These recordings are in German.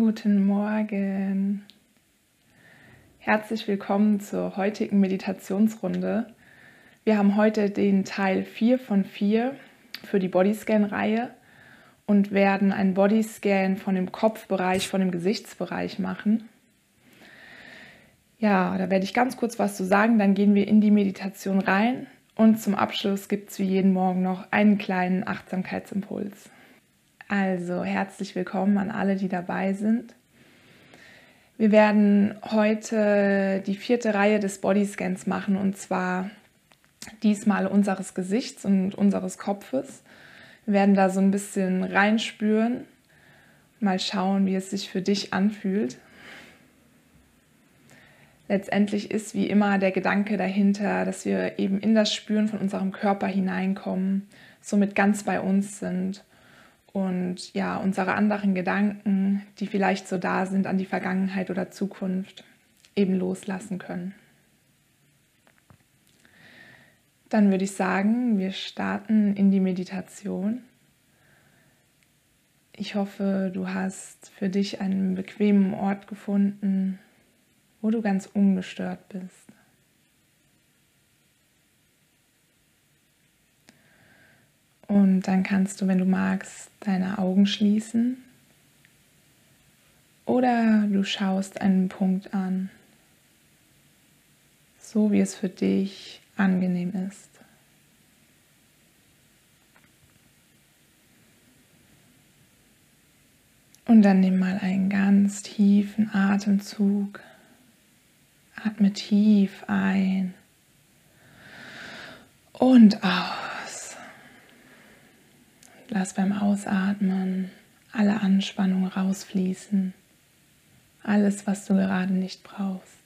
Guten Morgen. Herzlich willkommen zur heutigen Meditationsrunde. Wir haben heute den Teil 4 von 4 für die Bodyscan-Reihe und werden einen Bodyscan von dem Kopfbereich, von dem Gesichtsbereich machen. Ja, da werde ich ganz kurz was zu sagen, dann gehen wir in die Meditation rein und zum Abschluss gibt es wie jeden Morgen noch einen kleinen Achtsamkeitsimpuls. Also herzlich willkommen an alle, die dabei sind. Wir werden heute die vierte Reihe des Bodyscans machen und zwar diesmal unseres Gesichts und unseres Kopfes. Wir werden da so ein bisschen reinspüren, mal schauen, wie es sich für dich anfühlt. Letztendlich ist wie immer der Gedanke dahinter, dass wir eben in das Spüren von unserem Körper hineinkommen, somit ganz bei uns sind und ja, unsere anderen Gedanken, die vielleicht so da sind an die Vergangenheit oder Zukunft, eben loslassen können. Dann würde ich sagen, wir starten in die Meditation. Ich hoffe, du hast für dich einen bequemen Ort gefunden, wo du ganz ungestört bist. Und dann kannst du, wenn du magst, deine Augen schließen oder du schaust einen Punkt an, so wie es für dich angenehm ist. Und dann nimm mal einen ganz tiefen Atemzug. Atme tief ein und aus. Lass beim Ausatmen alle Anspannung rausfließen. Alles, was du gerade nicht brauchst.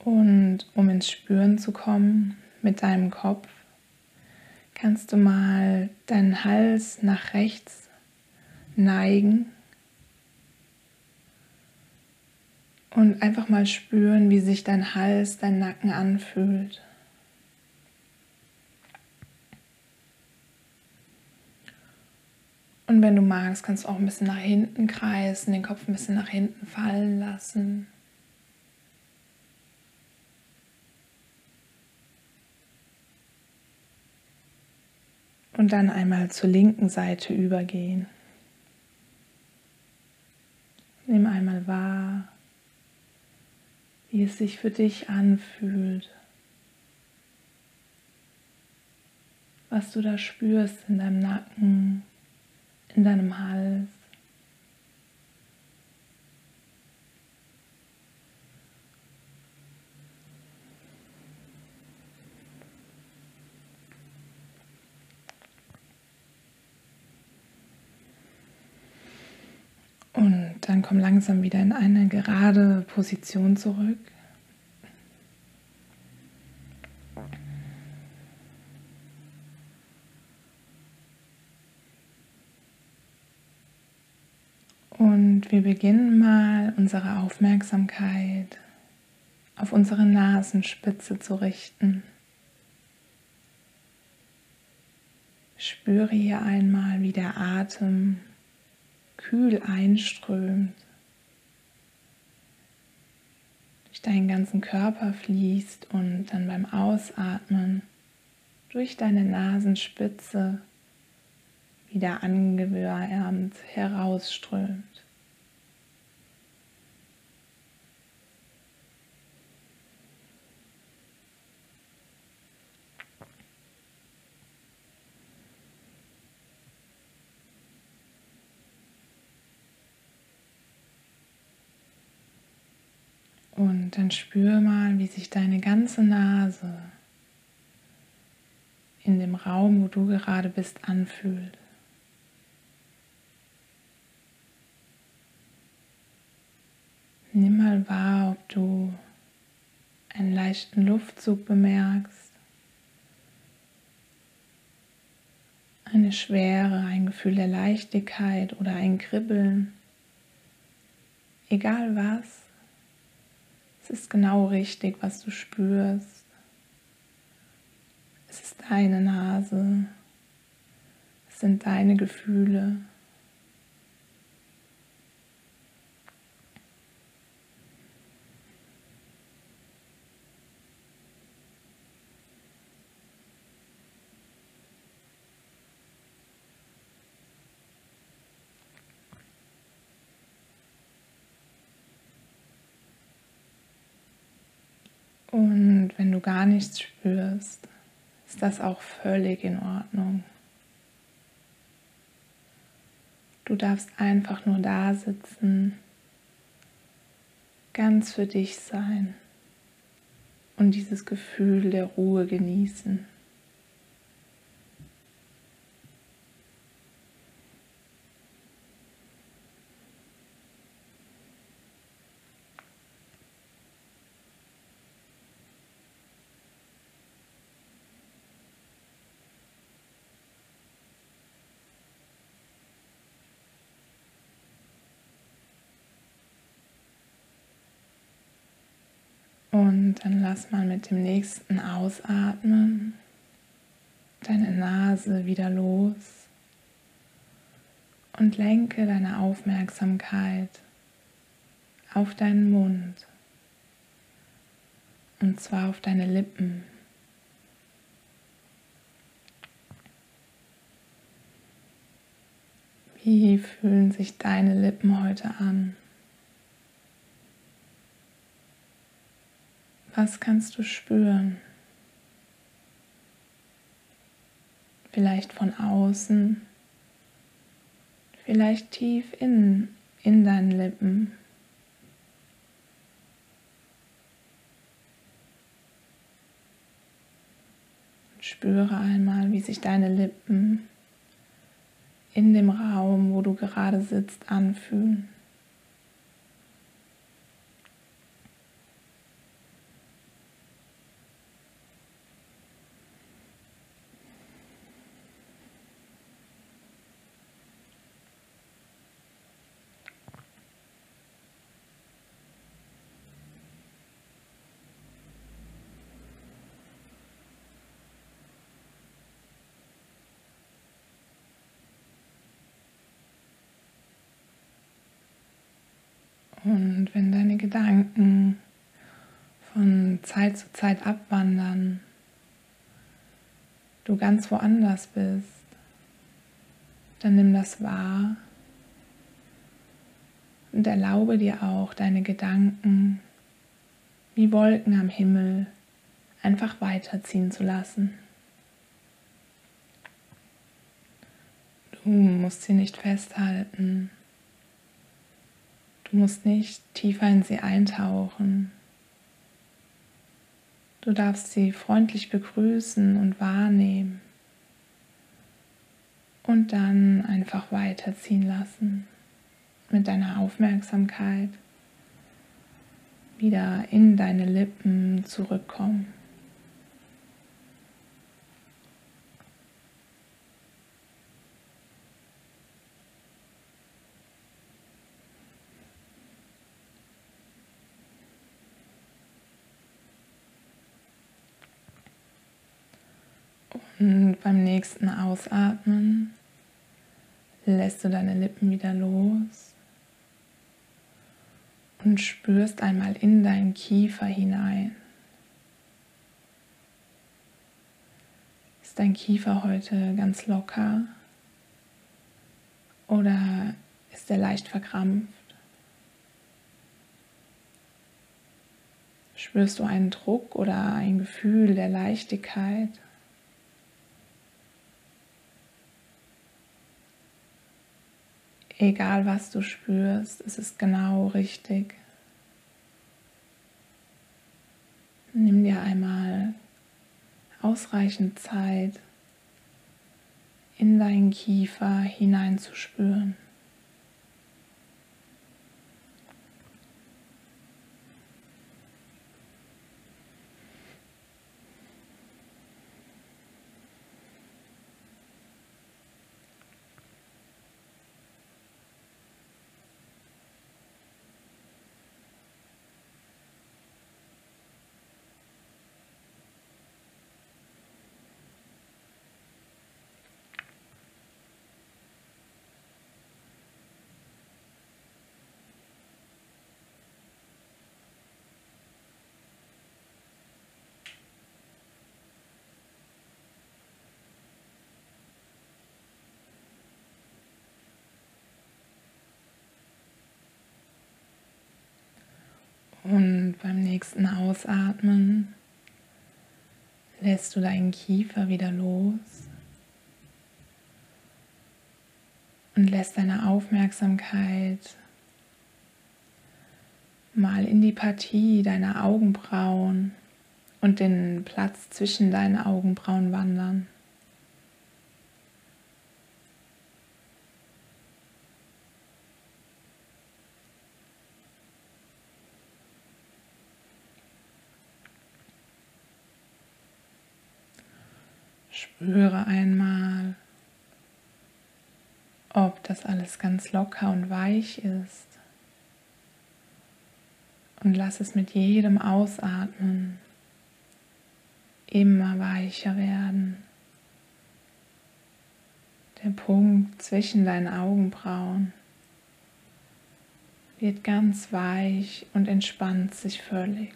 Und um ins Spüren zu kommen mit deinem Kopf, kannst du mal deinen Hals nach rechts neigen und einfach mal spüren, wie sich dein Hals, dein Nacken anfühlt. Und wenn du magst, kannst du auch ein bisschen nach hinten kreisen, den Kopf ein bisschen nach hinten fallen lassen. Und dann einmal zur linken Seite übergehen. Nimm einmal wahr, wie es sich für dich anfühlt. Was du da spürst in deinem Nacken, in deinem Hals. Und dann komm langsam wieder in eine gerade Position zurück. Wir beginnen mal unsere Aufmerksamkeit auf unsere Nasenspitze zu richten. Spüre hier einmal, wie der Atem kühl einströmt, durch deinen ganzen Körper fließt und dann beim Ausatmen durch deine Nasenspitze wieder angewärmt herausströmt. Und dann spür mal, wie sich deine ganze Nase in dem Raum, wo du gerade bist, anfühlt. Nimm mal wahr, ob du einen leichten Luftzug bemerkst, eine Schwere, ein Gefühl der Leichtigkeit oder ein Kribbeln. Egal was, es ist genau richtig, was du spürst. Es ist deine Nase, sind deine Gefühle. Und wenn du gar nichts spürst, ist das auch völlig in Ordnung. Du darfst einfach nur da sitzen, ganz für dich sein und dieses Gefühl der Ruhe genießen. Und dann lass mal mit dem nächsten Ausatmen deine Nase wieder los und lenke deine Aufmerksamkeit auf deinen Mund und zwar auf deine Lippen. Wie fühlen sich deine Lippen heute an? Was kannst du spüren? Vielleicht von außen, vielleicht tief in, in deinen Lippen. spüre einmal, wie sich deine Lippen in dem Raum, wo du gerade sitzt, anfühlen. Und wenn deine Gedanken von Zeit zu Zeit abwandern, du ganz woanders bist, dann nimm das wahr und erlaube dir auch deine Gedanken wie Wolken am Himmel einfach weiterziehen zu lassen. Du musst sie nicht festhalten. Du musst nicht tiefer in sie eintauchen. Du darfst sie freundlich begrüßen und wahrnehmen und dann einfach weiterziehen lassen mit deiner Aufmerksamkeit wieder in deine Lippen zurückkommen. Und beim nächsten Ausatmen lässt du deine Lippen wieder los und spürst einmal in deinen Kiefer hinein. Ist dein Kiefer heute ganz locker oder ist er leicht verkrampft? Spürst du einen Druck oder ein Gefühl der Leichtigkeit? Egal was du spürst, es ist genau richtig. Nimm dir einmal ausreichend Zeit, in deinen Kiefer hineinzuspüren. Und beim nächsten Ausatmen lässt du deinen Kiefer wieder los und lässt deine Aufmerksamkeit mal in die Partie deiner Augenbrauen und den Platz zwischen deinen Augenbrauen wandern. Spüre einmal, ob das alles ganz locker und weich ist. Und lass es mit jedem Ausatmen immer weicher werden. Der Punkt zwischen deinen Augenbrauen wird ganz weich und entspannt sich völlig.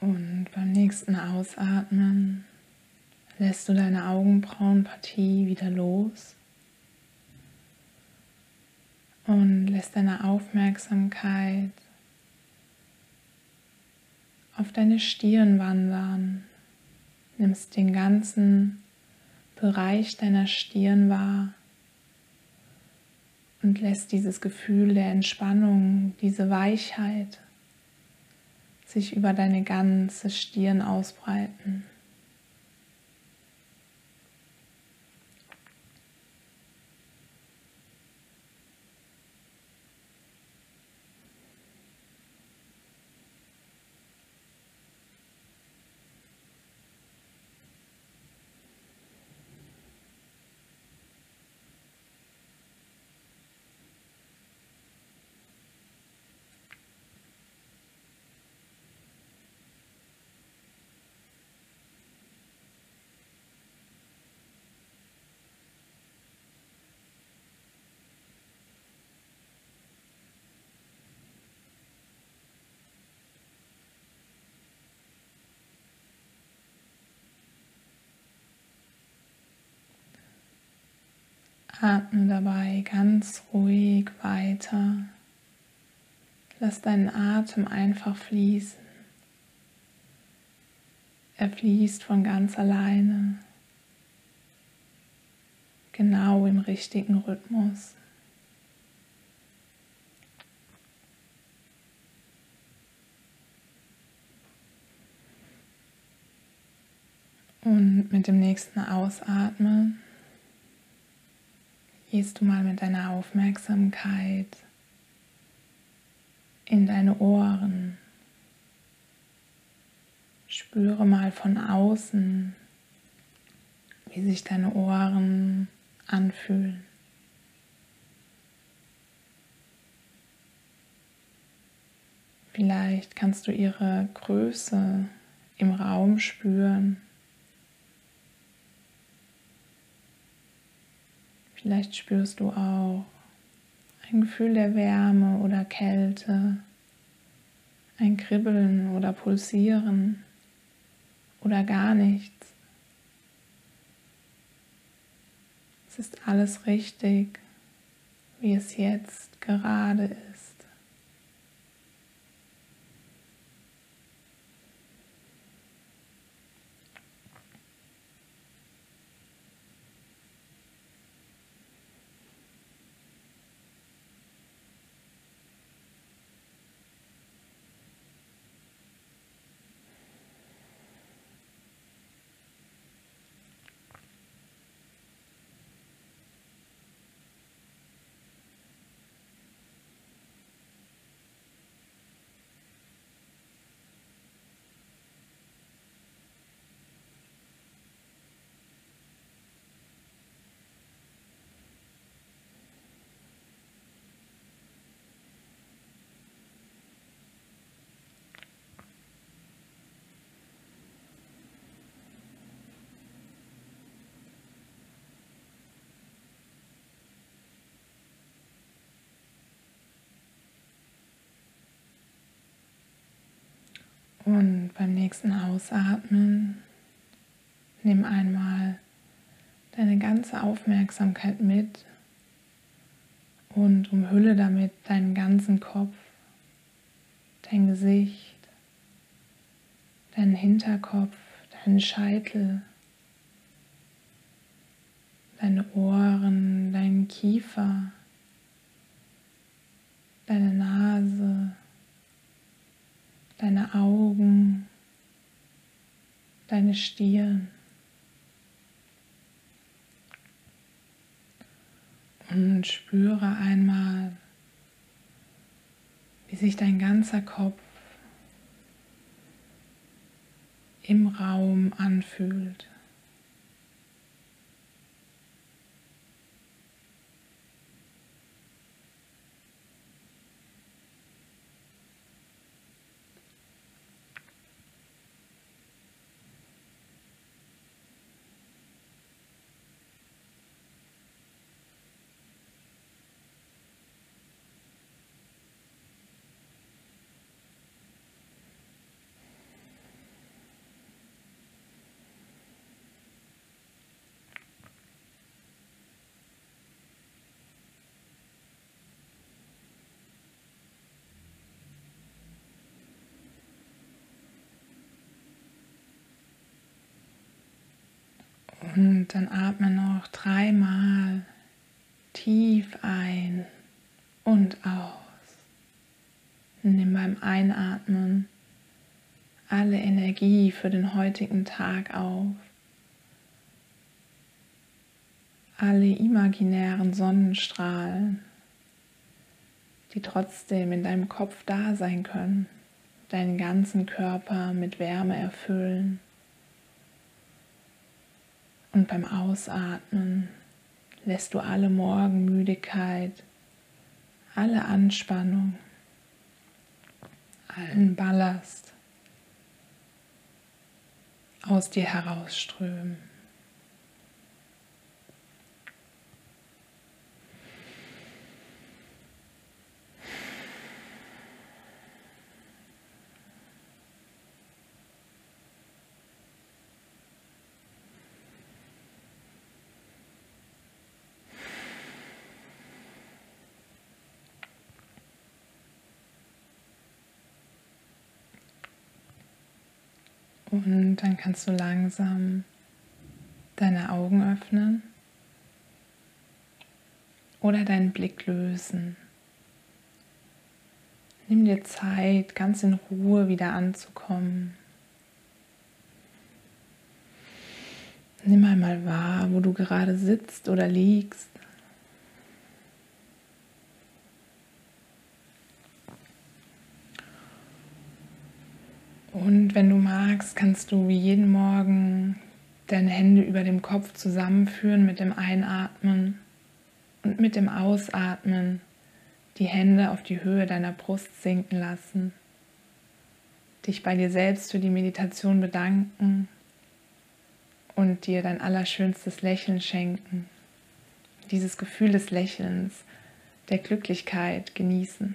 Und beim nächsten Ausatmen lässt du deine Augenbrauenpartie wieder los und lässt deine Aufmerksamkeit auf deine Stirn wandern. Nimmst den ganzen Bereich deiner Stirn wahr und lässt dieses Gefühl der Entspannung, diese Weichheit sich über deine ganze Stirn ausbreiten. Atme dabei ganz ruhig weiter. Lass deinen Atem einfach fließen. Er fließt von ganz alleine, genau im richtigen Rhythmus. Und mit dem nächsten Ausatmen gehst du mal mit deiner Aufmerksamkeit in deine Ohren. Spüre mal von außen, wie sich deine Ohren anfühlen. Vielleicht kannst du ihre Größe im Raum spüren. Vielleicht spürst du auch ein Gefühl der Wärme oder Kälte, ein Kribbeln oder Pulsieren oder gar nichts. Es ist alles richtig, wie es jetzt gerade ist. Und beim nächsten Ausatmen nimm einmal deine ganze Aufmerksamkeit mit und umhülle damit deinen ganzen Kopf, dein Gesicht, deinen Hinterkopf, deinen Scheitel, deine Ohren, deinen Kiefer, deine Nase, deine Augen, deine Stirn. Und spüre einmal, wie sich dein ganzer Kopf im Raum anfühlt. Und dann atme noch dreimal tief ein und aus. Nimm beim Einatmen alle Energie für den heutigen Tag auf. Alle imaginären Sonnenstrahlen, die trotzdem in deinem Kopf da sein können, deinen ganzen Körper mit Wärme erfüllen. Und beim Ausatmen lässt du alle Morgenmüdigkeit, alle Anspannung, allen Ballast aus dir herausströmen. Und dann kannst du langsam deine Augen öffnen oder deinen Blick lösen. Nimm dir Zeit, ganz in Ruhe wieder anzukommen. Nimm einmal wahr, wo du gerade sitzt oder liegst. Und wenn du magst, kannst du wie jeden Morgen deine Hände über dem Kopf zusammenführen mit dem Einatmen und mit dem Ausatmen die Hände auf die Höhe deiner Brust sinken lassen. Dich bei dir selbst für die Meditation bedanken und dir dein allerschönstes Lächeln schenken. Dieses Gefühl des Lächelns, der Glücklichkeit genießen.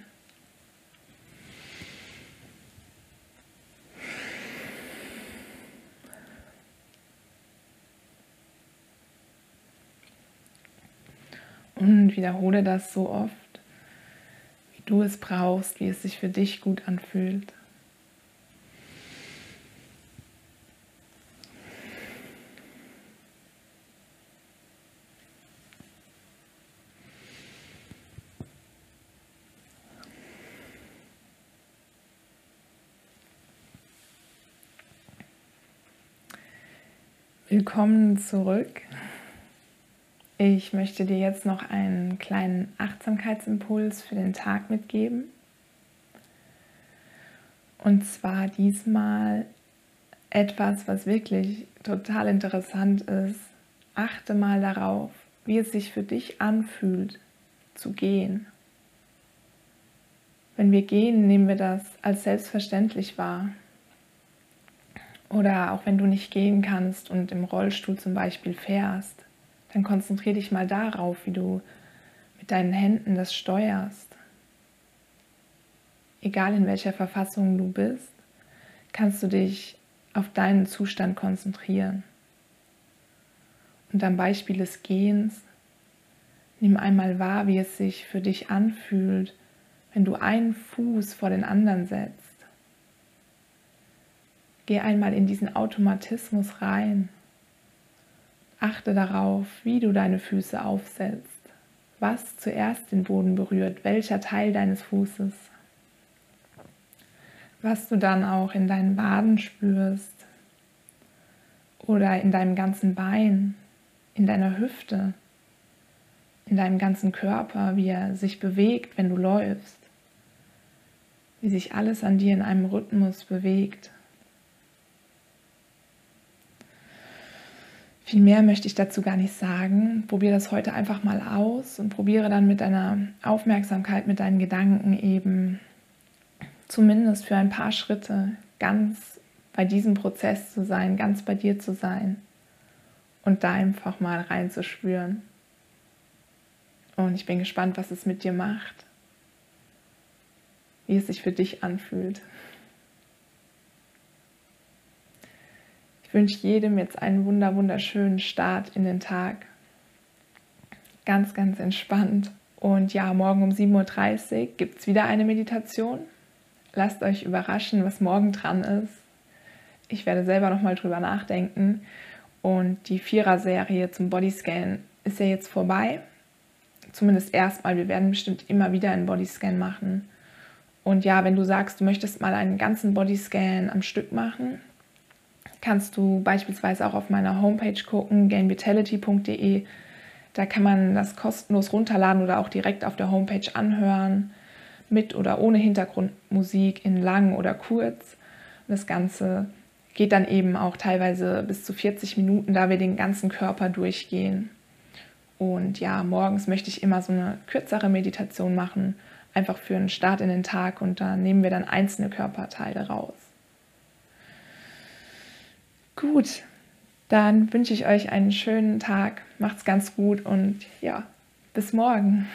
Und wiederhole das so oft, wie du es brauchst, wie es sich für dich gut anfühlt. Willkommen zurück ich möchte dir jetzt noch einen kleinen Achtsamkeitsimpuls für den Tag mitgeben. Und zwar diesmal etwas, was wirklich total interessant ist. Achte mal darauf, wie es sich für dich anfühlt, zu gehen. Wenn wir gehen, nehmen wir das als selbstverständlich wahr. Oder auch wenn du nicht gehen kannst und im Rollstuhl zum Beispiel fährst dann konzentriere dich mal darauf, wie du mit deinen Händen das steuerst. Egal in welcher Verfassung du bist, kannst du dich auf deinen Zustand konzentrieren. Und am Beispiel des Gehens, nimm einmal wahr, wie es sich für dich anfühlt, wenn du einen Fuß vor den anderen setzt. Geh einmal in diesen Automatismus rein. Achte darauf, wie du deine Füße aufsetzt, was zuerst den Boden berührt, welcher Teil deines Fußes was du dann auch in deinen Waden spürst oder in deinem ganzen Bein, in deiner Hüfte, in deinem ganzen Körper, wie er sich bewegt, wenn du läufst, wie sich alles an dir in einem Rhythmus bewegt. Viel mehr möchte ich dazu gar nicht sagen. Probiere das heute einfach mal aus und probiere dann mit deiner Aufmerksamkeit, mit deinen Gedanken eben zumindest für ein paar Schritte ganz bei diesem Prozess zu sein, ganz bei dir zu sein und da einfach mal reinzuspüren. Und ich bin gespannt, was es mit dir macht, wie es sich für dich anfühlt. Wünsche jedem jetzt einen wunder wunderschönen Start in den Tag. Ganz, ganz entspannt. Und ja, morgen um 7.30 Uhr gibt es wieder eine Meditation lasst euch überraschen, was morgen dran ist. Ich werde selber noch mal drüber nachdenken. Und die Vierer-Serie zum Bodyscan ist ja jetzt vorbei. Zumindest erstmal. Wir werden bestimmt immer wieder einen Bodyscan machen. Und ja, wenn du sagst, du möchtest mal einen ganzen Bodyscan am Stück machen, kannst du beispielsweise auch auf meiner Homepage gucken, gainvitality.de. Da kann man das kostenlos runterladen oder auch direkt auf der Homepage anhören mit oder ohne Hintergrundmusik in lang oder kurz. Das Ganze geht dann eben auch teilweise bis zu 40 Minuten, da wir den ganzen Körper durchgehen. Und ja, morgens möchte ich immer so eine kürzere Meditation machen, einfach für einen Start in den Tag und da nehmen wir dann einzelne Körperteile raus. Gut, dann wünsche ich euch einen schönen Tag, macht's ganz gut und ja, bis morgen.